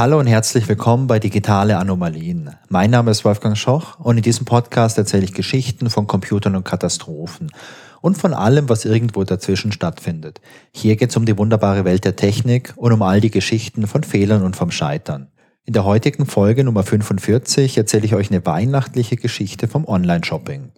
Hallo und herzlich willkommen bei Digitale Anomalien. Mein Name ist Wolfgang Schoch und in diesem Podcast erzähle ich Geschichten von Computern und Katastrophen und von allem, was irgendwo dazwischen stattfindet. Hier geht es um die wunderbare Welt der Technik und um all die Geschichten von Fehlern und vom Scheitern. In der heutigen Folge Nummer 45 erzähle ich euch eine weihnachtliche Geschichte vom Online-Shopping.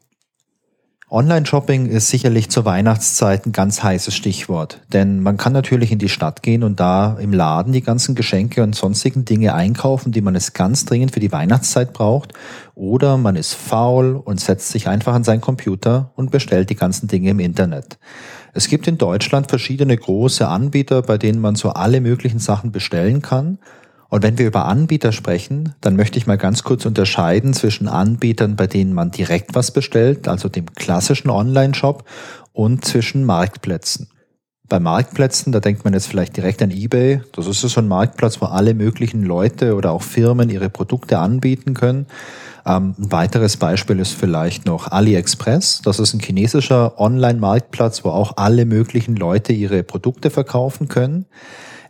Online-Shopping ist sicherlich zur Weihnachtszeit ein ganz heißes Stichwort, denn man kann natürlich in die Stadt gehen und da im Laden die ganzen Geschenke und sonstigen Dinge einkaufen, die man es ganz dringend für die Weihnachtszeit braucht, oder man ist faul und setzt sich einfach an seinen Computer und bestellt die ganzen Dinge im Internet. Es gibt in Deutschland verschiedene große Anbieter, bei denen man so alle möglichen Sachen bestellen kann und wenn wir über Anbieter sprechen, dann möchte ich mal ganz kurz unterscheiden zwischen Anbietern, bei denen man direkt was bestellt, also dem klassischen Online-Shop, und zwischen Marktplätzen. Bei Marktplätzen, da denkt man jetzt vielleicht direkt an eBay. Das ist so ein Marktplatz, wo alle möglichen Leute oder auch Firmen ihre Produkte anbieten können. Ähm, ein weiteres Beispiel ist vielleicht noch AliExpress. Das ist ein chinesischer Online-Marktplatz, wo auch alle möglichen Leute ihre Produkte verkaufen können.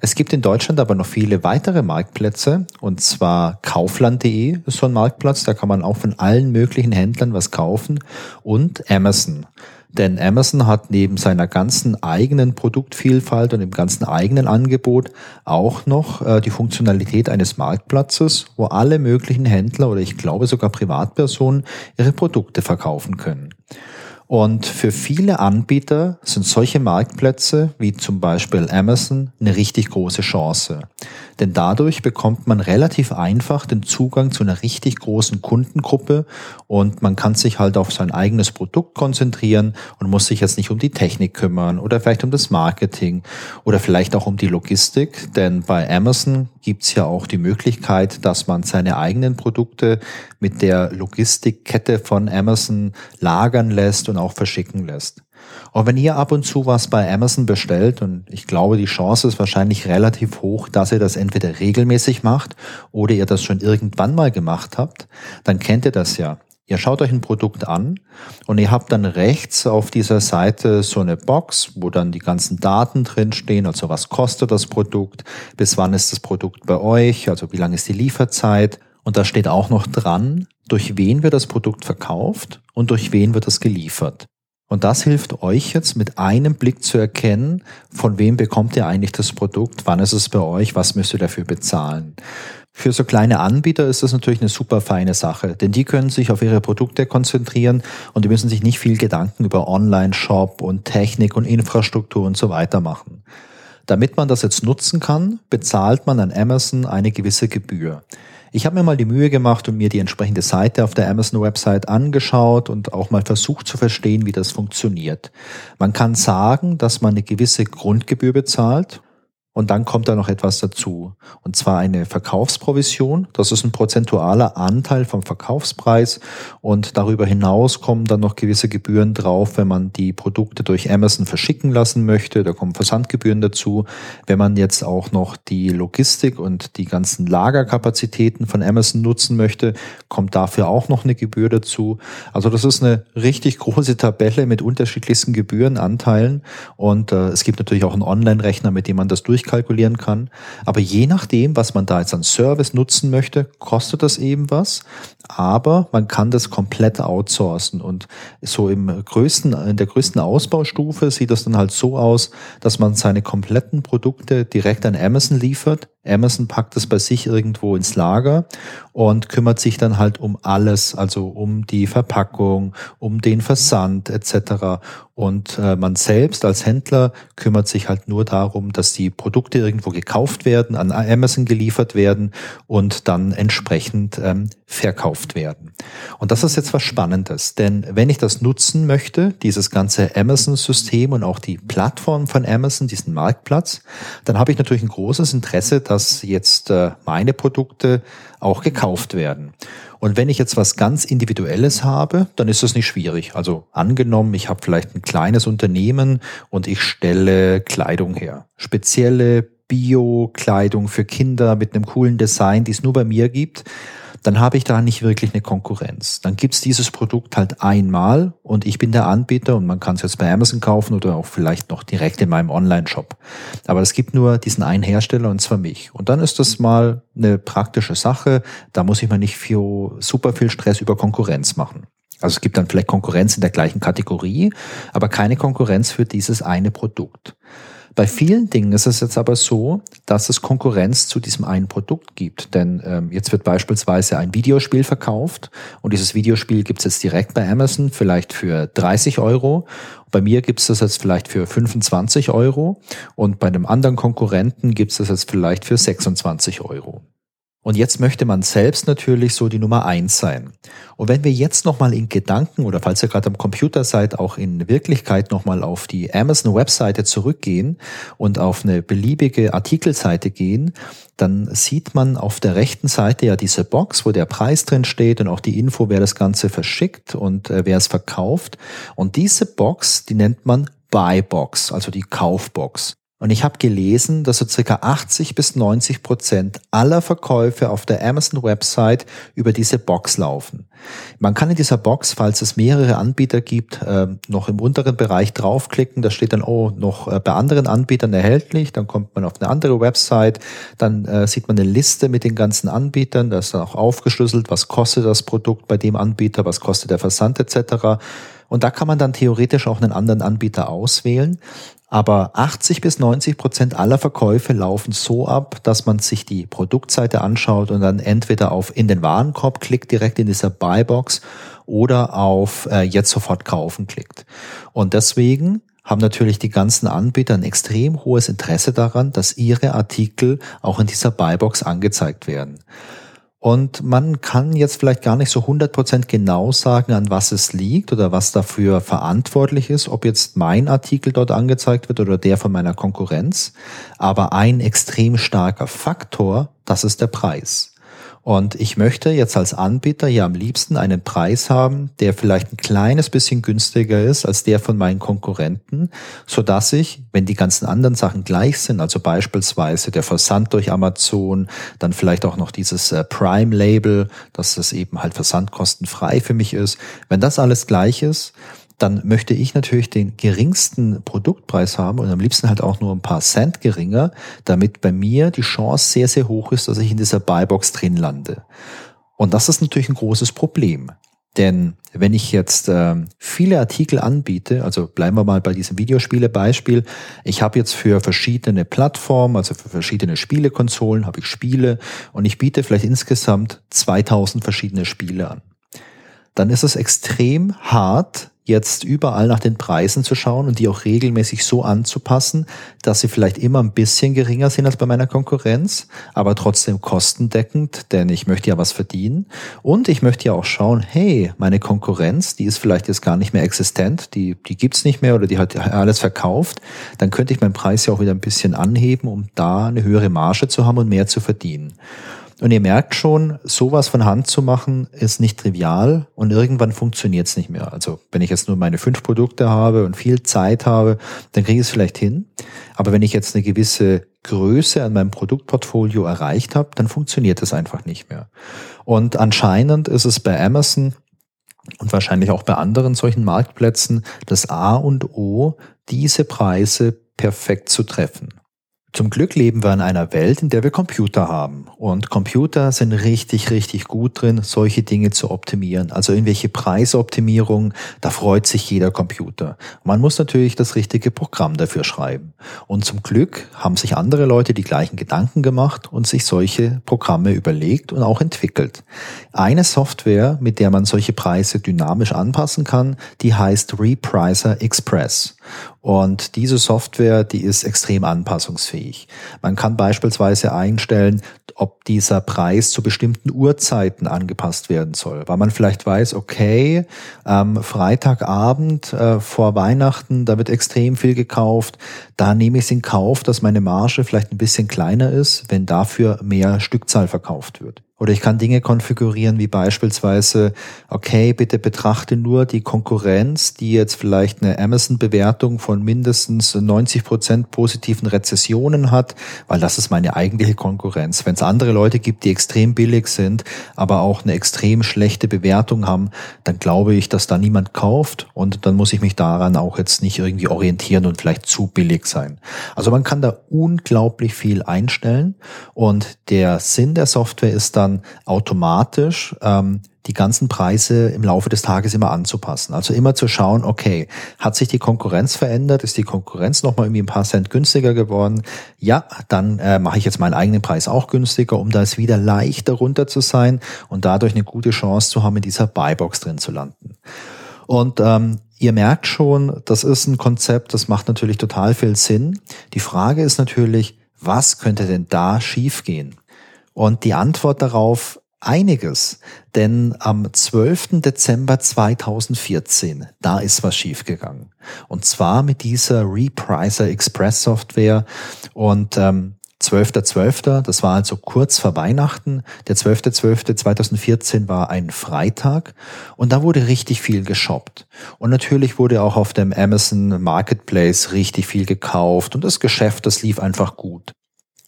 Es gibt in Deutschland aber noch viele weitere Marktplätze und zwar kaufland.de ist so ein Marktplatz, da kann man auch von allen möglichen Händlern was kaufen und Amazon. Denn Amazon hat neben seiner ganzen eigenen Produktvielfalt und dem ganzen eigenen Angebot auch noch äh, die Funktionalität eines Marktplatzes, wo alle möglichen Händler oder ich glaube sogar Privatpersonen ihre Produkte verkaufen können. Und für viele Anbieter sind solche Marktplätze wie zum Beispiel Amazon eine richtig große Chance. Denn dadurch bekommt man relativ einfach den Zugang zu einer richtig großen Kundengruppe und man kann sich halt auf sein eigenes Produkt konzentrieren und muss sich jetzt nicht um die Technik kümmern oder vielleicht um das Marketing oder vielleicht auch um die Logistik. Denn bei Amazon gibt's ja auch die Möglichkeit, dass man seine eigenen Produkte mit der Logistikkette von Amazon lagern lässt und auch verschicken lässt. Und wenn ihr ab und zu was bei Amazon bestellt, und ich glaube, die Chance ist wahrscheinlich relativ hoch, dass ihr das entweder regelmäßig macht oder ihr das schon irgendwann mal gemacht habt, dann kennt ihr das ja. Ihr schaut euch ein Produkt an und ihr habt dann rechts auf dieser Seite so eine Box, wo dann die ganzen Daten drinstehen, also was kostet das Produkt, bis wann ist das Produkt bei euch, also wie lange ist die Lieferzeit. Und da steht auch noch dran, durch wen wird das Produkt verkauft und durch wen wird es geliefert. Und das hilft euch jetzt mit einem Blick zu erkennen, von wem bekommt ihr eigentlich das Produkt, wann ist es bei euch, was müsst ihr dafür bezahlen. Für so kleine Anbieter ist das natürlich eine super feine Sache, denn die können sich auf ihre Produkte konzentrieren und die müssen sich nicht viel Gedanken über Online-Shop und Technik und Infrastruktur und so weiter machen. Damit man das jetzt nutzen kann, bezahlt man an Amazon eine gewisse Gebühr. Ich habe mir mal die Mühe gemacht und mir die entsprechende Seite auf der Amazon-Website angeschaut und auch mal versucht zu verstehen, wie das funktioniert. Man kann sagen, dass man eine gewisse Grundgebühr bezahlt und dann kommt da noch etwas dazu. Und zwar eine Verkaufsprovision. Das ist ein prozentualer Anteil vom Verkaufspreis. Und darüber hinaus kommen dann noch gewisse Gebühren drauf, wenn man die Produkte durch Amazon verschicken lassen möchte. Da kommen Versandgebühren dazu. Wenn man jetzt auch noch die Logistik und die ganzen Lagerkapazitäten von Amazon nutzen möchte, kommt dafür auch noch eine Gebühr dazu. Also das ist eine richtig große Tabelle mit unterschiedlichsten Gebührenanteilen. Und äh, es gibt natürlich auch einen Online-Rechner, mit dem man das durch durchkalkulieren kann. Aber je nachdem, was man da jetzt an Service nutzen möchte, kostet das eben was. Aber man kann das komplett outsourcen. Und so im größten, in der größten Ausbaustufe sieht das dann halt so aus, dass man seine kompletten Produkte direkt an Amazon liefert. Amazon packt es bei sich irgendwo ins Lager und kümmert sich dann halt um alles, also um die Verpackung, um den Versand etc. Und äh, man selbst als Händler kümmert sich halt nur darum, dass die Produkte irgendwo gekauft werden, an Amazon geliefert werden und dann entsprechend ähm, verkauft werden. Und das ist jetzt was Spannendes, denn wenn ich das nutzen möchte, dieses ganze Amazon-System und auch die Plattform von Amazon, diesen Marktplatz, dann habe ich natürlich ein großes Interesse, dass jetzt äh, meine Produkte auch gekauft werden. Und wenn ich jetzt was ganz Individuelles habe, dann ist das nicht schwierig. Also angenommen, ich habe vielleicht ein kleines Unternehmen und ich stelle Kleidung her. Spezielle Bio-Kleidung für Kinder mit einem coolen Design, die es nur bei mir gibt dann habe ich da nicht wirklich eine Konkurrenz. Dann gibt's dieses Produkt halt einmal und ich bin der Anbieter und man kann es jetzt bei Amazon kaufen oder auch vielleicht noch direkt in meinem Online-Shop. Aber es gibt nur diesen einen Hersteller und zwar mich. Und dann ist das mal eine praktische Sache. Da muss ich mir nicht viel, super viel Stress über Konkurrenz machen. Also es gibt dann vielleicht Konkurrenz in der gleichen Kategorie, aber keine Konkurrenz für dieses eine Produkt. Bei vielen Dingen ist es jetzt aber so, dass es Konkurrenz zu diesem einen Produkt gibt. Denn ähm, jetzt wird beispielsweise ein Videospiel verkauft und dieses Videospiel gibt es jetzt direkt bei Amazon, vielleicht für 30 Euro. Bei mir gibt es das jetzt vielleicht für 25 Euro und bei einem anderen Konkurrenten gibt es das jetzt vielleicht für 26 Euro. Und jetzt möchte man selbst natürlich so die Nummer eins sein. Und wenn wir jetzt nochmal in Gedanken oder falls ihr gerade am Computer seid, auch in Wirklichkeit nochmal auf die Amazon-Webseite zurückgehen und auf eine beliebige Artikelseite gehen, dann sieht man auf der rechten Seite ja diese Box, wo der Preis drin steht und auch die Info, wer das Ganze verschickt und äh, wer es verkauft. Und diese Box, die nennt man Buy Box, also die Kaufbox. Und ich habe gelesen, dass so circa 80 bis 90 Prozent aller Verkäufe auf der Amazon-Website über diese Box laufen. Man kann in dieser Box, falls es mehrere Anbieter gibt, äh, noch im unteren Bereich draufklicken. Da steht dann, oh, noch äh, bei anderen Anbietern erhältlich. Dann kommt man auf eine andere Website. Dann äh, sieht man eine Liste mit den ganzen Anbietern. Da ist dann auch aufgeschlüsselt, was kostet das Produkt bei dem Anbieter, was kostet der Versand etc. Und da kann man dann theoretisch auch einen anderen Anbieter auswählen. Aber 80 bis 90 Prozent aller Verkäufe laufen so ab, dass man sich die Produktseite anschaut und dann entweder auf in den Warenkorb klickt, direkt in dieser Buybox oder auf äh, jetzt sofort kaufen klickt. Und deswegen haben natürlich die ganzen Anbieter ein extrem hohes Interesse daran, dass ihre Artikel auch in dieser Buybox angezeigt werden. Und man kann jetzt vielleicht gar nicht so 100% genau sagen, an was es liegt oder was dafür verantwortlich ist, ob jetzt mein Artikel dort angezeigt wird oder der von meiner Konkurrenz. Aber ein extrem starker Faktor, das ist der Preis. Und ich möchte jetzt als Anbieter ja am liebsten einen Preis haben, der vielleicht ein kleines bisschen günstiger ist als der von meinen Konkurrenten, so dass ich, wenn die ganzen anderen Sachen gleich sind, also beispielsweise der Versand durch Amazon, dann vielleicht auch noch dieses äh, Prime Label, dass das eben halt versandkostenfrei für mich ist, wenn das alles gleich ist, dann möchte ich natürlich den geringsten Produktpreis haben und am liebsten halt auch nur ein paar Cent geringer, damit bei mir die Chance sehr, sehr hoch ist, dass ich in dieser Buybox drin lande. Und das ist natürlich ein großes Problem. Denn wenn ich jetzt äh, viele Artikel anbiete, also bleiben wir mal bei diesem Videospiele-Beispiel, ich habe jetzt für verschiedene Plattformen, also für verschiedene Spielekonsolen, habe ich Spiele und ich biete vielleicht insgesamt 2000 verschiedene Spiele an. Dann ist es extrem hart, jetzt überall nach den Preisen zu schauen und die auch regelmäßig so anzupassen, dass sie vielleicht immer ein bisschen geringer sind als bei meiner Konkurrenz, aber trotzdem kostendeckend, denn ich möchte ja was verdienen. Und ich möchte ja auch schauen, hey, meine Konkurrenz, die ist vielleicht jetzt gar nicht mehr existent, die, die gibt's nicht mehr oder die hat alles verkauft, dann könnte ich meinen Preis ja auch wieder ein bisschen anheben, um da eine höhere Marge zu haben und mehr zu verdienen. Und ihr merkt schon, sowas von Hand zu machen, ist nicht trivial und irgendwann funktioniert es nicht mehr. Also wenn ich jetzt nur meine fünf Produkte habe und viel Zeit habe, dann kriege ich es vielleicht hin. Aber wenn ich jetzt eine gewisse Größe an meinem Produktportfolio erreicht habe, dann funktioniert es einfach nicht mehr. Und anscheinend ist es bei Amazon und wahrscheinlich auch bei anderen solchen Marktplätzen das A und O, diese Preise perfekt zu treffen. Zum Glück leben wir in einer Welt, in der wir Computer haben. Und Computer sind richtig, richtig gut drin, solche Dinge zu optimieren. Also irgendwelche Preisoptimierungen, da freut sich jeder Computer. Man muss natürlich das richtige Programm dafür schreiben. Und zum Glück haben sich andere Leute die gleichen Gedanken gemacht und sich solche Programme überlegt und auch entwickelt. Eine Software, mit der man solche Preise dynamisch anpassen kann, die heißt Repricer Express. Und diese Software, die ist extrem anpassungsfähig. Man kann beispielsweise einstellen, ob dieser Preis zu bestimmten Uhrzeiten angepasst werden soll, weil man vielleicht weiß, okay, ähm, Freitagabend äh, vor Weihnachten, da wird extrem viel gekauft, da nehme ich es in Kauf, dass meine Marge vielleicht ein bisschen kleiner ist, wenn dafür mehr Stückzahl verkauft wird. Oder ich kann Dinge konfigurieren wie beispielsweise, okay, bitte betrachte nur die Konkurrenz, die jetzt vielleicht eine Amazon-Bewertung von mindestens 90 Prozent positiven Rezessionen hat, weil das ist meine eigentliche Konkurrenz. Wenn es andere Leute gibt, die extrem billig sind, aber auch eine extrem schlechte Bewertung haben, dann glaube ich, dass da niemand kauft und dann muss ich mich daran auch jetzt nicht irgendwie orientieren und vielleicht zu billig sein. Also man kann da unglaublich viel einstellen und der Sinn der Software ist dann automatisch ähm, die ganzen Preise im Laufe des Tages immer anzupassen. Also immer zu schauen, okay, hat sich die Konkurrenz verändert? Ist die Konkurrenz nochmal irgendwie ein paar Cent günstiger geworden? Ja, dann äh, mache ich jetzt meinen eigenen Preis auch günstiger, um da es wieder leichter runter zu sein und dadurch eine gute Chance zu haben, in dieser Buybox drin zu landen. Und ähm, ihr merkt schon, das ist ein Konzept, das macht natürlich total viel Sinn. Die Frage ist natürlich, was könnte denn da schiefgehen? Und die Antwort darauf einiges, denn am 12. Dezember 2014, da ist was schiefgegangen. Und zwar mit dieser Repricer Express Software und ähm, 12.12., das war also kurz vor Weihnachten. Der 12.12.2014 war ein Freitag und da wurde richtig viel geshoppt. Und natürlich wurde auch auf dem Amazon Marketplace richtig viel gekauft und das Geschäft, das lief einfach gut.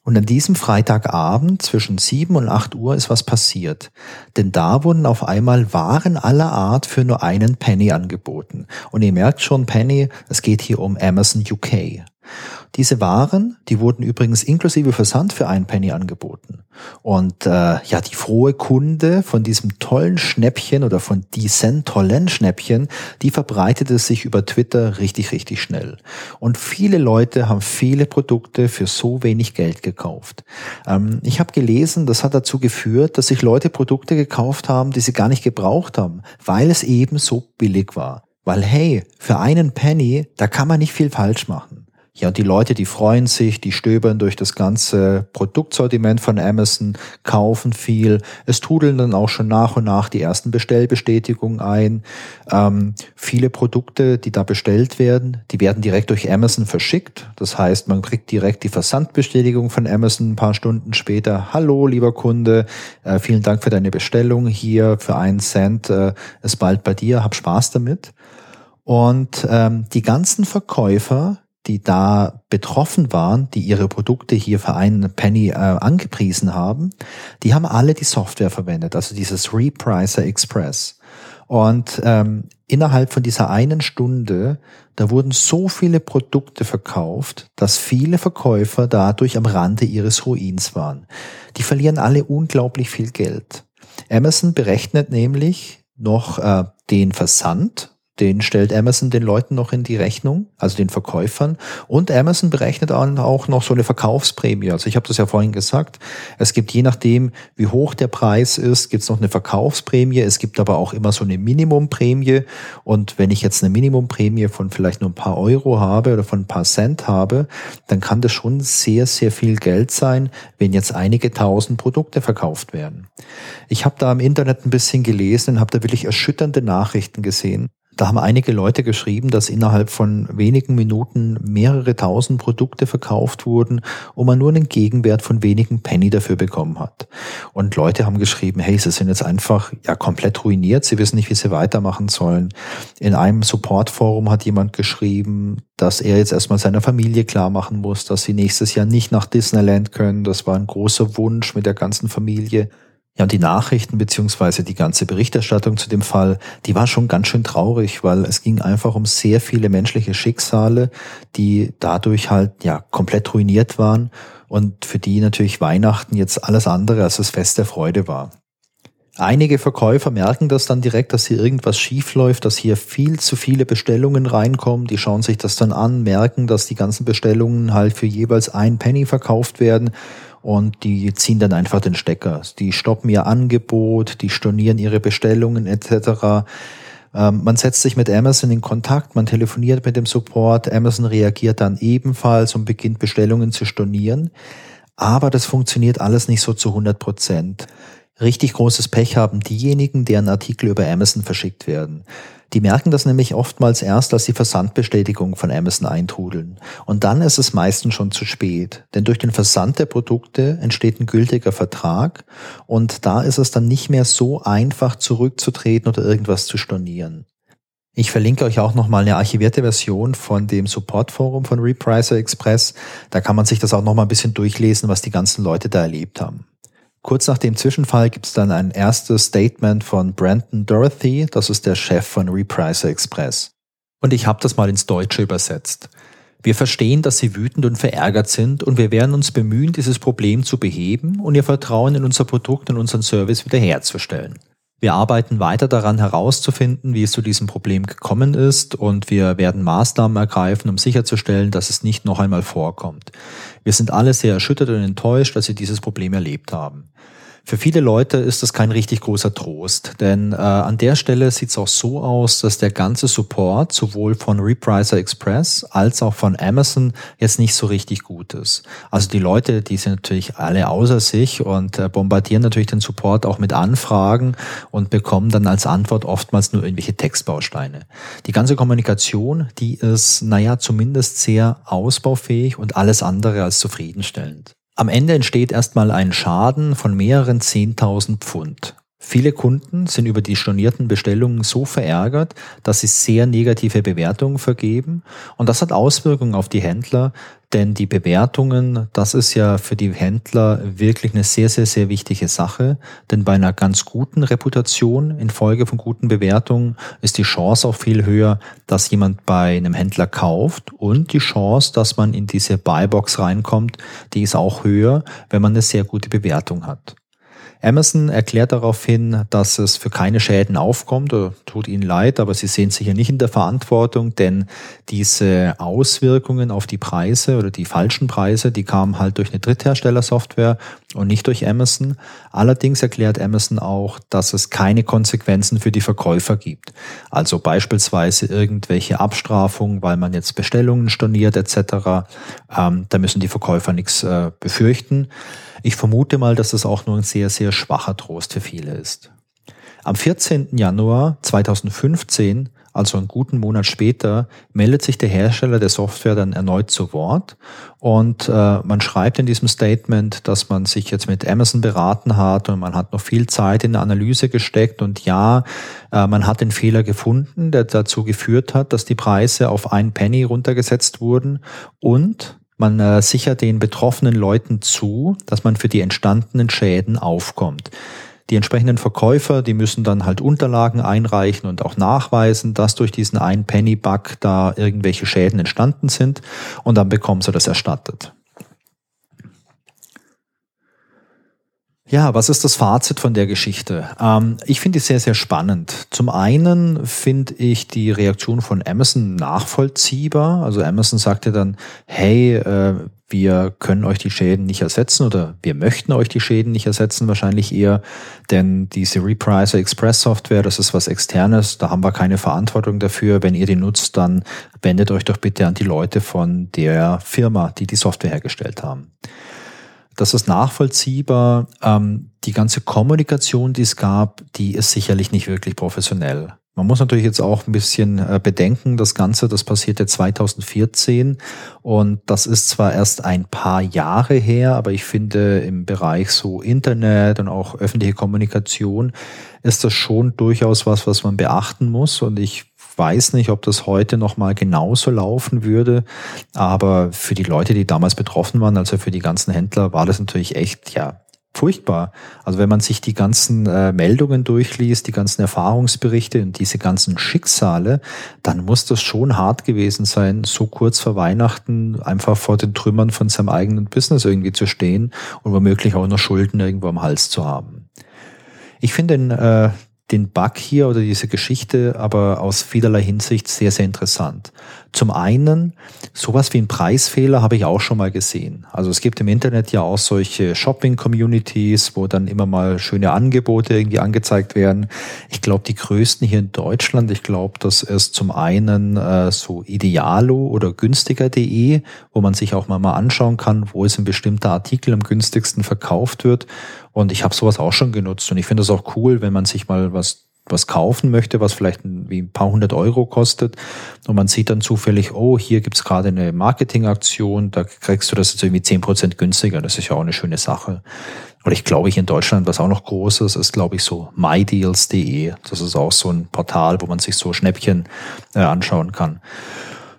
Und an diesem Freitagabend zwischen 7 und 8 Uhr ist was passiert. Denn da wurden auf einmal Waren aller Art für nur einen Penny angeboten. Und ihr merkt schon, Penny, es geht hier um Amazon UK. Diese Waren, die wurden übrigens inklusive Versand für einen Penny angeboten. Und äh, ja, die frohe Kunde von diesem tollen Schnäppchen oder von diesen tollen Schnäppchen, die verbreitete sich über Twitter richtig, richtig schnell. Und viele Leute haben viele Produkte für so wenig Geld gekauft. Ähm, ich habe gelesen, das hat dazu geführt, dass sich Leute Produkte gekauft haben, die sie gar nicht gebraucht haben, weil es eben so billig war. Weil hey, für einen Penny, da kann man nicht viel falsch machen. Ja, und die Leute, die freuen sich, die stöbern durch das ganze Produktsortiment von Amazon, kaufen viel. Es trudeln dann auch schon nach und nach die ersten Bestellbestätigungen ein. Ähm, viele Produkte, die da bestellt werden, die werden direkt durch Amazon verschickt. Das heißt, man kriegt direkt die Versandbestätigung von Amazon ein paar Stunden später. Hallo, lieber Kunde, äh, vielen Dank für deine Bestellung hier für einen Cent. Äh, ist bald bei dir, hab Spaß damit. Und ähm, die ganzen Verkäufer, die da betroffen waren, die ihre Produkte hier für einen Penny äh, angepriesen haben, die haben alle die Software verwendet, also dieses Repricer Express. Und ähm, innerhalb von dieser einen Stunde, da wurden so viele Produkte verkauft, dass viele Verkäufer dadurch am Rande ihres Ruins waren. Die verlieren alle unglaublich viel Geld. Amazon berechnet nämlich noch äh, den Versand den stellt Amazon den Leuten noch in die Rechnung, also den Verkäufern. Und Amazon berechnet auch noch so eine Verkaufsprämie. Also ich habe das ja vorhin gesagt. Es gibt je nachdem, wie hoch der Preis ist, gibt es noch eine Verkaufsprämie. Es gibt aber auch immer so eine Minimumprämie. Und wenn ich jetzt eine Minimumprämie von vielleicht nur ein paar Euro habe oder von ein paar Cent habe, dann kann das schon sehr, sehr viel Geld sein, wenn jetzt einige tausend Produkte verkauft werden. Ich habe da im Internet ein bisschen gelesen und habe da wirklich erschütternde Nachrichten gesehen. Da haben einige Leute geschrieben, dass innerhalb von wenigen Minuten mehrere tausend Produkte verkauft wurden und man nur einen Gegenwert von wenigen Penny dafür bekommen hat. Und Leute haben geschrieben, hey, sie sind jetzt einfach ja komplett ruiniert, sie wissen nicht, wie sie weitermachen sollen. In einem Supportforum hat jemand geschrieben, dass er jetzt erstmal seiner Familie klar machen muss, dass sie nächstes Jahr nicht nach Disneyland können. Das war ein großer Wunsch mit der ganzen Familie. Ja, und die Nachrichten beziehungsweise die ganze Berichterstattung zu dem Fall, die war schon ganz schön traurig, weil es ging einfach um sehr viele menschliche Schicksale, die dadurch halt ja komplett ruiniert waren und für die natürlich Weihnachten jetzt alles andere als das Fest der Freude war. Einige Verkäufer merken das dann direkt, dass hier irgendwas schief läuft, dass hier viel zu viele Bestellungen reinkommen. Die schauen sich das dann an, merken, dass die ganzen Bestellungen halt für jeweils ein Penny verkauft werden und die ziehen dann einfach den Stecker. Die stoppen ihr Angebot, die stornieren ihre Bestellungen etc. Ähm, man setzt sich mit Amazon in Kontakt, man telefoniert mit dem Support, Amazon reagiert dann ebenfalls und beginnt Bestellungen zu stornieren. Aber das funktioniert alles nicht so zu 100 Prozent. Richtig großes Pech haben diejenigen, deren Artikel über Amazon verschickt werden. Die merken das nämlich oftmals erst, als die Versandbestätigung von Amazon eintrudeln. Und dann ist es meistens schon zu spät. Denn durch den Versand der Produkte entsteht ein gültiger Vertrag und da ist es dann nicht mehr so einfach zurückzutreten oder irgendwas zu stornieren. Ich verlinke euch auch nochmal eine archivierte Version von dem Supportforum von Repricer Express. Da kann man sich das auch nochmal ein bisschen durchlesen, was die ganzen Leute da erlebt haben. Kurz nach dem Zwischenfall gibt es dann ein erstes Statement von Brandon Dorothy, das ist der Chef von Repricer Express. Und ich habe das mal ins Deutsche übersetzt. Wir verstehen, dass Sie wütend und verärgert sind und wir werden uns bemühen, dieses Problem zu beheben und Ihr Vertrauen in unser Produkt und unseren Service wiederherzustellen. Wir arbeiten weiter daran herauszufinden, wie es zu diesem Problem gekommen ist und wir werden Maßnahmen ergreifen, um sicherzustellen, dass es nicht noch einmal vorkommt. Wir sind alle sehr erschüttert und enttäuscht, dass Sie dieses Problem erlebt haben. Für viele Leute ist das kein richtig großer Trost, denn äh, an der Stelle sieht es auch so aus, dass der ganze Support sowohl von Repricer Express als auch von Amazon jetzt nicht so richtig gut ist. Also die Leute, die sind natürlich alle außer sich und äh, bombardieren natürlich den Support auch mit Anfragen und bekommen dann als Antwort oftmals nur irgendwelche Textbausteine. Die ganze Kommunikation, die ist, naja, zumindest sehr ausbaufähig und alles andere als zufriedenstellend. Am Ende entsteht erstmal ein Schaden von mehreren 10.000 Pfund. Viele Kunden sind über die stornierten Bestellungen so verärgert, dass sie sehr negative Bewertungen vergeben. Und das hat Auswirkungen auf die Händler, denn die Bewertungen, das ist ja für die Händler wirklich eine sehr, sehr, sehr wichtige Sache. Denn bei einer ganz guten Reputation infolge von guten Bewertungen ist die Chance auch viel höher, dass jemand bei einem Händler kauft. Und die Chance, dass man in diese Buybox reinkommt, die ist auch höher, wenn man eine sehr gute Bewertung hat. Amazon erklärt daraufhin, dass es für keine Schäden aufkommt, oder tut ihnen leid, aber sie sehen sich hier nicht in der Verantwortung, denn diese Auswirkungen auf die Preise oder die falschen Preise, die kamen halt durch eine Drittherstellersoftware und nicht durch Amazon. Allerdings erklärt Amazon auch, dass es keine Konsequenzen für die Verkäufer gibt. Also beispielsweise irgendwelche Abstrafungen, weil man jetzt Bestellungen storniert etc. Ähm, da müssen die Verkäufer nichts äh, befürchten. Ich vermute mal, dass das auch nur ein sehr, sehr schwacher Trost für viele ist. Am 14. Januar 2015, also einen guten Monat später, meldet sich der Hersteller der Software dann erneut zu Wort und äh, man schreibt in diesem Statement, dass man sich jetzt mit Amazon beraten hat und man hat noch viel Zeit in der Analyse gesteckt und ja, äh, man hat den Fehler gefunden, der dazu geführt hat, dass die Preise auf ein Penny runtergesetzt wurden und man äh, sichert den betroffenen Leuten zu, dass man für die entstandenen Schäden aufkommt. Die entsprechenden Verkäufer, die müssen dann halt Unterlagen einreichen und auch nachweisen, dass durch diesen einen Penny-Bug da irgendwelche Schäden entstanden sind und dann bekommen sie das erstattet. Ja, was ist das Fazit von der Geschichte? Ähm, ich finde es sehr, sehr spannend. Zum einen finde ich die Reaktion von Amazon nachvollziehbar. Also Amazon sagte dann, hey, äh, wir können euch die Schäden nicht ersetzen oder wir möchten euch die Schäden nicht ersetzen, wahrscheinlich eher, denn diese Repricer Express Software, das ist was externes, da haben wir keine Verantwortung dafür. Wenn ihr die nutzt, dann wendet euch doch bitte an die Leute von der Firma, die die Software hergestellt haben das ist nachvollziehbar. Ähm, die ganze Kommunikation, die es gab, die ist sicherlich nicht wirklich professionell. Man muss natürlich jetzt auch ein bisschen äh, bedenken, das Ganze, das passierte 2014 und das ist zwar erst ein paar Jahre her, aber ich finde im Bereich so Internet und auch öffentliche Kommunikation ist das schon durchaus was, was man beachten muss und ich weiß nicht, ob das heute noch mal genauso laufen würde, aber für die Leute, die damals betroffen waren, also für die ganzen Händler, war das natürlich echt ja furchtbar. Also wenn man sich die ganzen äh, Meldungen durchliest, die ganzen Erfahrungsberichte und diese ganzen Schicksale, dann muss das schon hart gewesen sein, so kurz vor Weihnachten einfach vor den Trümmern von seinem eigenen Business irgendwie zu stehen und womöglich auch noch Schulden irgendwo am Hals zu haben. Ich finde äh, den Bug hier oder diese Geschichte aber aus vielerlei Hinsicht sehr, sehr interessant. Zum einen, sowas wie ein Preisfehler habe ich auch schon mal gesehen. Also es gibt im Internet ja auch solche Shopping-Communities, wo dann immer mal schöne Angebote irgendwie angezeigt werden. Ich glaube, die größten hier in Deutschland, ich glaube, das ist zum einen äh, so Idealo oder günstiger.de, wo man sich auch mal, mal anschauen kann, wo es ein bestimmter Artikel am günstigsten verkauft wird. Und ich habe sowas auch schon genutzt und ich finde es auch cool, wenn man sich mal was was kaufen möchte, was vielleicht wie ein paar hundert Euro kostet und man sieht dann zufällig, oh, hier gibt's gerade eine Marketingaktion, da kriegst du das jetzt irgendwie zehn Prozent günstiger. Das ist ja auch eine schöne Sache. Oder ich glaube, hier in Deutschland, was auch noch groß ist, ist, glaube ich, so mydeals.de. Das ist auch so ein Portal, wo man sich so Schnäppchen äh, anschauen kann.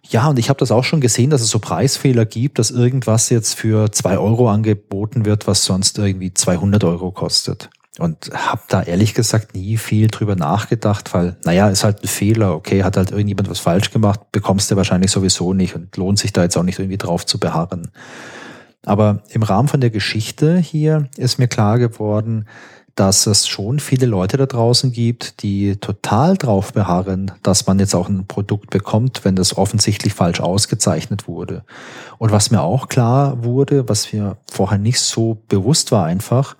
Ja, und ich habe das auch schon gesehen, dass es so Preisfehler gibt, dass irgendwas jetzt für zwei Euro angeboten wird, was sonst irgendwie 200 Euro kostet. Und habe da ehrlich gesagt nie viel drüber nachgedacht, weil, naja, ist halt ein Fehler, okay, hat halt irgendjemand was falsch gemacht, bekommst du wahrscheinlich sowieso nicht und lohnt sich da jetzt auch nicht irgendwie drauf zu beharren. Aber im Rahmen von der Geschichte hier ist mir klar geworden, dass es schon viele Leute da draußen gibt, die total drauf beharren, dass man jetzt auch ein Produkt bekommt, wenn das offensichtlich falsch ausgezeichnet wurde. Und was mir auch klar wurde, was mir vorher nicht so bewusst war einfach,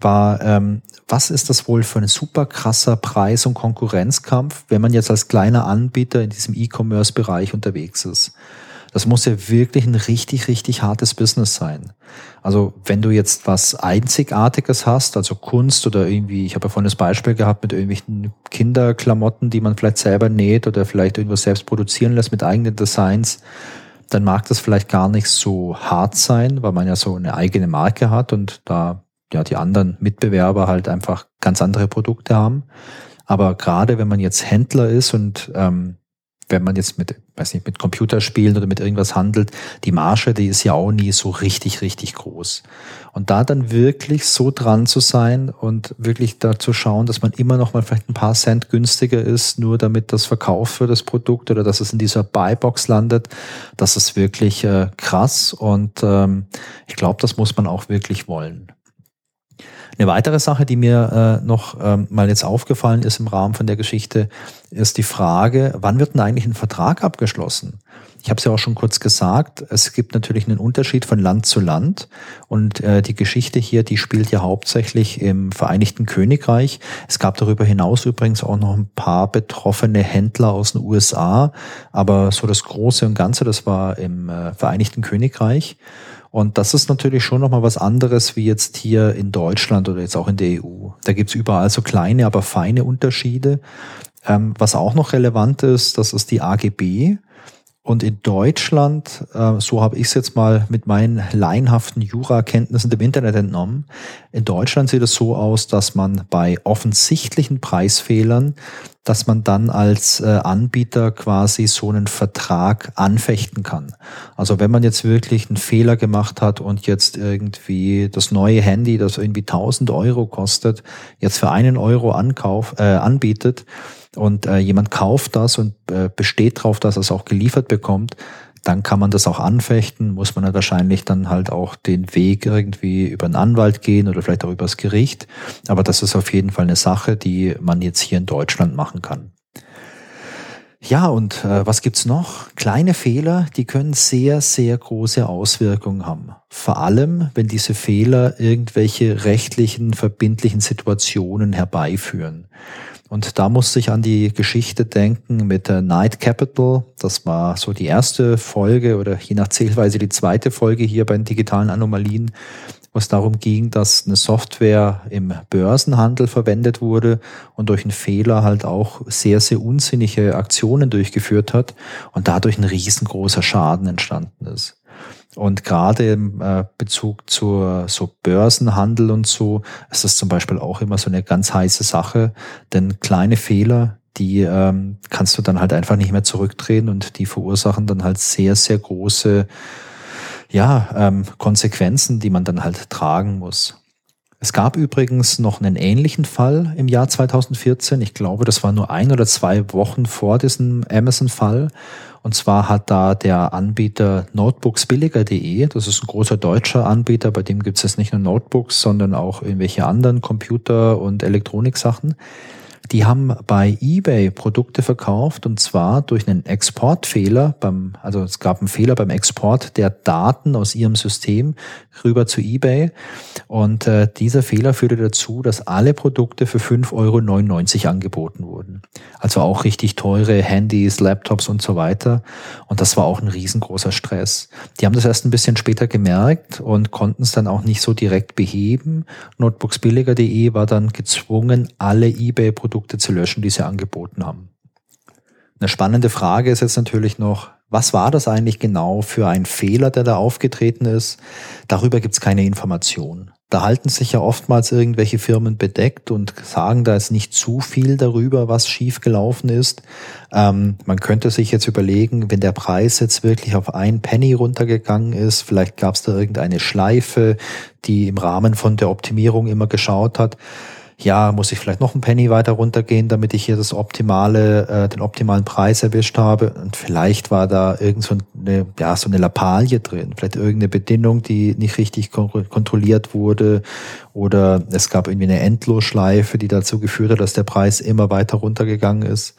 war, ähm, was ist das wohl für ein super krasser Preis- und Konkurrenzkampf, wenn man jetzt als kleiner Anbieter in diesem E-Commerce-Bereich unterwegs ist? Das muss ja wirklich ein richtig, richtig hartes Business sein. Also wenn du jetzt was Einzigartiges hast, also Kunst oder irgendwie, ich habe ja vorhin das Beispiel gehabt mit irgendwelchen Kinderklamotten, die man vielleicht selber näht oder vielleicht irgendwas selbst produzieren lässt mit eigenen Designs, dann mag das vielleicht gar nicht so hart sein, weil man ja so eine eigene Marke hat und da ja die anderen Mitbewerber halt einfach ganz andere Produkte haben. Aber gerade wenn man jetzt Händler ist und ähm, wenn man jetzt mit, weiß nicht, mit Computerspielen oder mit irgendwas handelt, die Marge, die ist ja auch nie so richtig, richtig groß. Und da dann wirklich so dran zu sein und wirklich da zu schauen, dass man immer noch mal vielleicht ein paar Cent günstiger ist, nur damit das verkauft wird, das Produkt, oder dass es in dieser Buybox landet, das ist wirklich äh, krass. Und ähm, ich glaube, das muss man auch wirklich wollen. Eine weitere Sache, die mir äh, noch ähm, mal jetzt aufgefallen ist im Rahmen von der Geschichte, ist die Frage, wann wird denn eigentlich ein Vertrag abgeschlossen? Ich habe es ja auch schon kurz gesagt, es gibt natürlich einen Unterschied von Land zu Land und äh, die Geschichte hier, die spielt ja hauptsächlich im Vereinigten Königreich. Es gab darüber hinaus übrigens auch noch ein paar betroffene Händler aus den USA, aber so das Große und Ganze, das war im äh, Vereinigten Königreich. Und das ist natürlich schon nochmal was anderes wie jetzt hier in Deutschland oder jetzt auch in der EU. Da gibt's überall so kleine, aber feine Unterschiede. Ähm, was auch noch relevant ist, das ist die AGB. Und in Deutschland, äh, so habe ich es jetzt mal mit meinen laienhaften Jura-Kenntnissen im Internet entnommen, in Deutschland sieht es so aus, dass man bei offensichtlichen Preisfehlern, dass man dann als äh, Anbieter quasi so einen Vertrag anfechten kann. Also wenn man jetzt wirklich einen Fehler gemacht hat und jetzt irgendwie das neue Handy, das irgendwie 1000 Euro kostet, jetzt für einen Euro ankauf, äh, anbietet, und äh, jemand kauft das und äh, besteht darauf, dass er es auch geliefert bekommt, dann kann man das auch anfechten, muss man ja wahrscheinlich dann halt auch den Weg irgendwie über einen Anwalt gehen oder vielleicht auch übers Gericht. Aber das ist auf jeden Fall eine Sache, die man jetzt hier in Deutschland machen kann. Ja, und äh, was gibt's noch? Kleine Fehler, die können sehr, sehr große Auswirkungen haben. Vor allem, wenn diese Fehler irgendwelche rechtlichen, verbindlichen Situationen herbeiführen. Und da musste ich an die Geschichte denken mit der Night Capital. Das war so die erste Folge oder je nach Zählweise die zweite Folge hier bei den digitalen Anomalien, wo es darum ging, dass eine Software im Börsenhandel verwendet wurde und durch einen Fehler halt auch sehr, sehr unsinnige Aktionen durchgeführt hat und dadurch ein riesengroßer Schaden entstanden ist. Und gerade im äh, Bezug zur so Börsenhandel und so ist das zum Beispiel auch immer so eine ganz heiße Sache, denn kleine Fehler, die ähm, kannst du dann halt einfach nicht mehr zurückdrehen und die verursachen dann halt sehr, sehr große ja, ähm, Konsequenzen, die man dann halt tragen muss. Es gab übrigens noch einen ähnlichen Fall im Jahr 2014. Ich glaube, das war nur ein oder zwei Wochen vor diesem Amazon-Fall. Und zwar hat da der Anbieter notebooksbilliger.de, das ist ein großer deutscher Anbieter, bei dem gibt es jetzt nicht nur Notebooks, sondern auch irgendwelche anderen Computer- und Elektroniksachen. Die haben bei eBay Produkte verkauft und zwar durch einen Exportfehler beim, also es gab einen Fehler beim Export der Daten aus ihrem System rüber zu eBay und äh, dieser Fehler führte dazu, dass alle Produkte für 5,99 Euro angeboten wurden. Also auch richtig teure Handys, Laptops und so weiter und das war auch ein riesengroßer Stress. Die haben das erst ein bisschen später gemerkt und konnten es dann auch nicht so direkt beheben. Notebooksbilliger.de war dann gezwungen, alle eBay-Produkte Produkte zu löschen, die sie angeboten haben. Eine spannende Frage ist jetzt natürlich noch, was war das eigentlich genau für ein Fehler, der da aufgetreten ist? Darüber gibt es keine Information. Da halten sich ja oftmals irgendwelche Firmen bedeckt und sagen da jetzt nicht zu viel darüber, was schiefgelaufen ist. Ähm, man könnte sich jetzt überlegen, wenn der Preis jetzt wirklich auf ein Penny runtergegangen ist, vielleicht gab es da irgendeine Schleife, die im Rahmen von der Optimierung immer geschaut hat ja, muss ich vielleicht noch ein Penny weiter runtergehen, damit ich hier das optimale, äh, den optimalen Preis erwischt habe. Und vielleicht war da irgend so eine, ja, so eine Lappalie drin, vielleicht irgendeine Bedingung, die nicht richtig kontrolliert wurde. Oder es gab irgendwie eine Endlosschleife, die dazu geführt hat, dass der Preis immer weiter runtergegangen ist.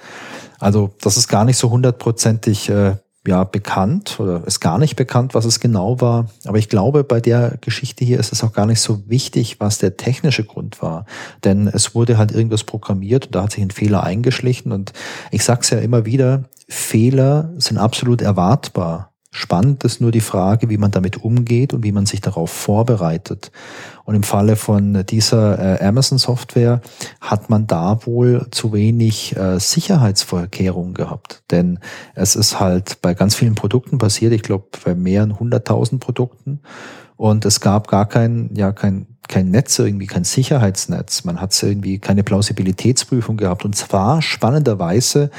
Also das ist gar nicht so hundertprozentig äh, ja bekannt oder ist gar nicht bekannt, was es genau war. Aber ich glaube, bei der Geschichte hier ist es auch gar nicht so wichtig, was der technische Grund war. Denn es wurde halt irgendwas programmiert und da hat sich ein Fehler eingeschlichen. Und ich sag's ja immer wieder, Fehler sind absolut erwartbar. Spannend ist nur die Frage, wie man damit umgeht und wie man sich darauf vorbereitet. Und im Falle von dieser äh, Amazon-Software hat man da wohl zu wenig äh, Sicherheitsvorkehrungen gehabt. Denn es ist halt bei ganz vielen Produkten passiert, ich glaube bei mehreren hunderttausend Produkten. Und es gab gar kein, ja, kein, kein Netz irgendwie, kein Sicherheitsnetz. Man hat irgendwie keine Plausibilitätsprüfung gehabt. Und zwar spannenderweise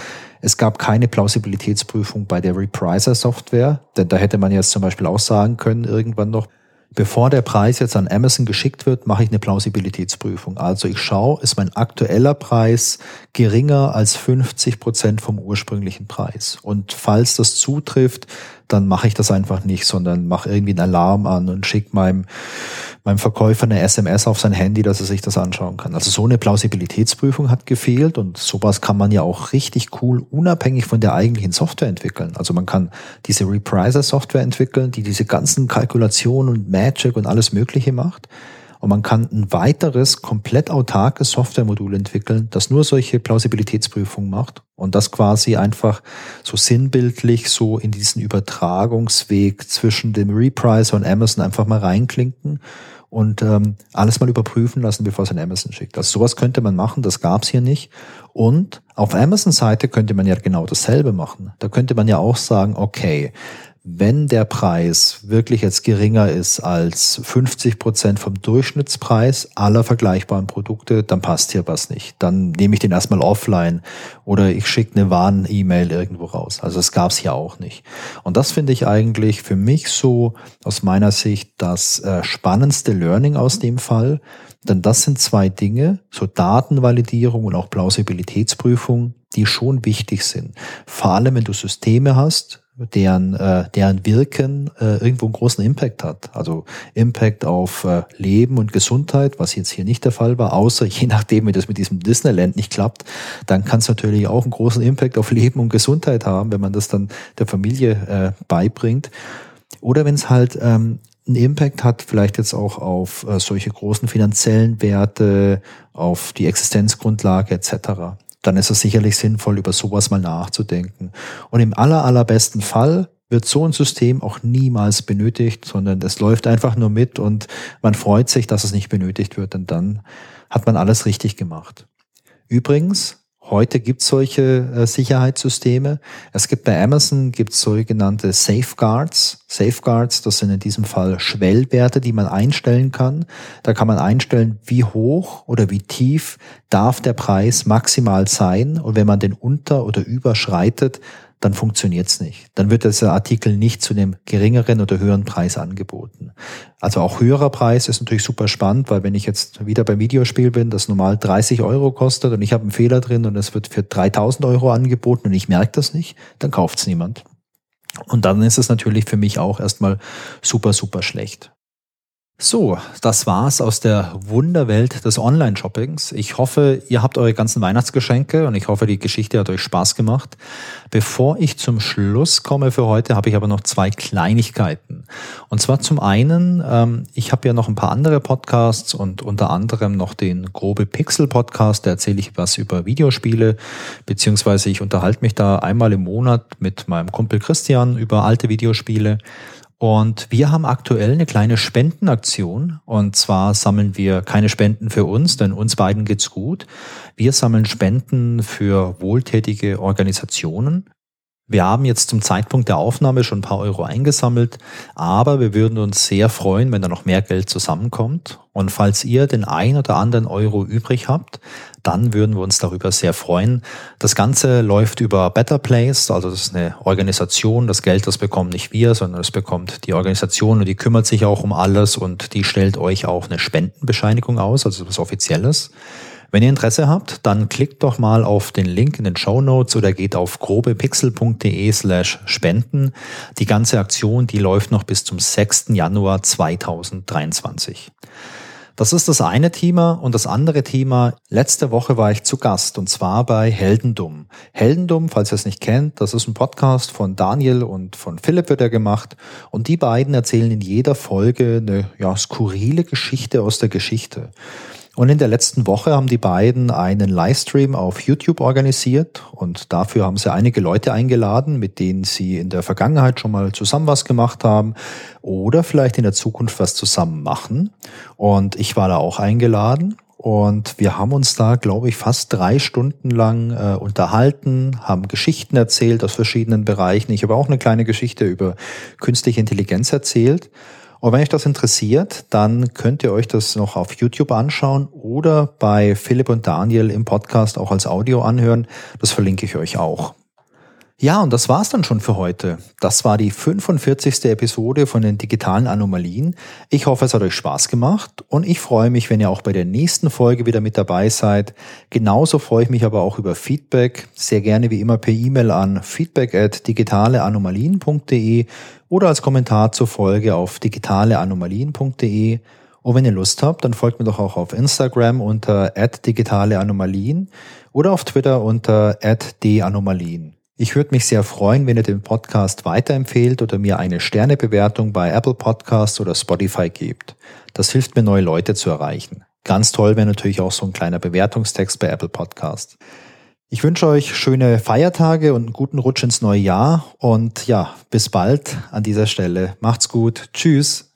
es gab keine Plausibilitätsprüfung bei der Repriser-Software, denn da hätte man jetzt zum Beispiel auch sagen können, irgendwann noch, bevor der Preis jetzt an Amazon geschickt wird, mache ich eine Plausibilitätsprüfung. Also ich schaue, ist mein aktueller Preis geringer als 50 Prozent vom ursprünglichen Preis. Und falls das zutrifft, dann mache ich das einfach nicht, sondern mache irgendwie einen Alarm an und schicke meinem, meinem Verkäufer eine SMS auf sein Handy, dass er sich das anschauen kann. Also so eine Plausibilitätsprüfung hat gefehlt und sowas kann man ja auch richtig cool unabhängig von der eigentlichen Software entwickeln. Also man kann diese Repriser-Software entwickeln, die diese ganzen Kalkulationen und Magic und alles Mögliche macht. Und man kann ein weiteres, komplett autarkes Softwaremodul entwickeln, das nur solche Plausibilitätsprüfungen macht und das quasi einfach so sinnbildlich so in diesen Übertragungsweg zwischen dem Repricer und Amazon einfach mal reinklinken und ähm, alles mal überprüfen lassen, bevor es an Amazon schickt. Also sowas könnte man machen, das gab's hier nicht. Und auf Amazon-Seite könnte man ja genau dasselbe machen. Da könnte man ja auch sagen, okay, wenn der Preis wirklich jetzt geringer ist als 50 Prozent vom Durchschnittspreis aller vergleichbaren Produkte, dann passt hier was nicht. Dann nehme ich den erstmal offline oder ich schicke eine Warn-E-Mail irgendwo raus. Also das gab es hier auch nicht. Und das finde ich eigentlich für mich so aus meiner Sicht das äh, spannendste Learning aus dem Fall. Denn das sind zwei Dinge, so Datenvalidierung und auch Plausibilitätsprüfung, die schon wichtig sind. Vor allem, wenn du Systeme hast, deren, äh, deren Wirken äh, irgendwo einen großen Impact hat. Also Impact auf äh, Leben und Gesundheit, was jetzt hier nicht der Fall war, außer je nachdem, wie das mit diesem Disneyland nicht klappt, dann kann es natürlich auch einen großen Impact auf Leben und Gesundheit haben, wenn man das dann der Familie äh, beibringt. Oder wenn es halt ähm, einen Impact hat, vielleicht jetzt auch auf äh, solche großen finanziellen Werte, auf die Existenzgrundlage etc dann ist es sicherlich sinnvoll, über sowas mal nachzudenken. Und im aller, allerbesten Fall wird so ein System auch niemals benötigt, sondern es läuft einfach nur mit und man freut sich, dass es nicht benötigt wird und dann hat man alles richtig gemacht. Übrigens, Heute gibt es solche äh, Sicherheitssysteme. Es gibt bei Amazon gibt sogenannte Safeguards. Safeguards, das sind in diesem Fall Schwellwerte, die man einstellen kann. Da kann man einstellen, wie hoch oder wie tief darf der Preis maximal sein. Und wenn man den unter- oder überschreitet, dann funktioniert es nicht. Dann wird dieser Artikel nicht zu einem geringeren oder höheren Preis angeboten. Also auch höherer Preis ist natürlich super spannend, weil wenn ich jetzt wieder beim Videospiel bin, das normal 30 Euro kostet und ich habe einen Fehler drin und es wird für 3000 Euro angeboten und ich merke das nicht, dann kauft es niemand. Und dann ist es natürlich für mich auch erstmal super, super schlecht. So, das war's aus der Wunderwelt des Online-Shoppings. Ich hoffe, ihr habt eure ganzen Weihnachtsgeschenke und ich hoffe, die Geschichte hat euch Spaß gemacht. Bevor ich zum Schluss komme für heute, habe ich aber noch zwei Kleinigkeiten. Und zwar zum einen, ähm, ich habe ja noch ein paar andere Podcasts und unter anderem noch den Grobe Pixel Podcast, da erzähle ich was über Videospiele, beziehungsweise ich unterhalte mich da einmal im Monat mit meinem Kumpel Christian über alte Videospiele. Und wir haben aktuell eine kleine Spendenaktion. Und zwar sammeln wir keine Spenden für uns, denn uns beiden geht's gut. Wir sammeln Spenden für wohltätige Organisationen. Wir haben jetzt zum Zeitpunkt der Aufnahme schon ein paar Euro eingesammelt, aber wir würden uns sehr freuen, wenn da noch mehr Geld zusammenkommt. Und falls ihr den ein oder anderen Euro übrig habt, dann würden wir uns darüber sehr freuen. Das Ganze läuft über Better Place, also das ist eine Organisation. Das Geld, das bekommen nicht wir, sondern das bekommt die Organisation und die kümmert sich auch um alles und die stellt euch auch eine Spendenbescheinigung aus, also was Offizielles. Wenn ihr Interesse habt, dann klickt doch mal auf den Link in den Show Notes oder geht auf grobepixel.de slash spenden. Die ganze Aktion, die läuft noch bis zum 6. Januar 2023. Das ist das eine Thema und das andere Thema. Letzte Woche war ich zu Gast und zwar bei Heldendum. Heldendum, falls ihr es nicht kennt, das ist ein Podcast von Daniel und von Philipp wird er gemacht und die beiden erzählen in jeder Folge eine ja, skurrile Geschichte aus der Geschichte. Und in der letzten Woche haben die beiden einen Livestream auf YouTube organisiert und dafür haben sie einige Leute eingeladen, mit denen sie in der Vergangenheit schon mal zusammen was gemacht haben oder vielleicht in der Zukunft was zusammen machen. Und ich war da auch eingeladen und wir haben uns da, glaube ich, fast drei Stunden lang äh, unterhalten, haben Geschichten erzählt aus verschiedenen Bereichen. Ich habe auch eine kleine Geschichte über künstliche Intelligenz erzählt. Und wenn euch das interessiert, dann könnt ihr euch das noch auf YouTube anschauen oder bei Philipp und Daniel im Podcast auch als Audio anhören. Das verlinke ich euch auch. Ja, und das war's dann schon für heute. Das war die 45. Episode von den digitalen Anomalien. Ich hoffe, es hat euch Spaß gemacht und ich freue mich, wenn ihr auch bei der nächsten Folge wieder mit dabei seid. Genauso freue ich mich aber auch über Feedback. Sehr gerne wie immer per E-Mail an feedback at digitaleanomalien.de oder als Kommentar zur Folge auf digitaleanomalien.de. Und wenn ihr Lust habt, dann folgt mir doch auch auf Instagram unter digitaleanomalien oder auf Twitter unter @d_anomalien. Ich würde mich sehr freuen, wenn ihr den Podcast weiterempfehlt oder mir eine Sternebewertung bei Apple Podcasts oder Spotify gebt. Das hilft mir, neue Leute zu erreichen. Ganz toll wäre natürlich auch so ein kleiner Bewertungstext bei Apple Podcasts. Ich wünsche euch schöne Feiertage und einen guten Rutsch ins neue Jahr und ja, bis bald an dieser Stelle. Macht's gut. Tschüss.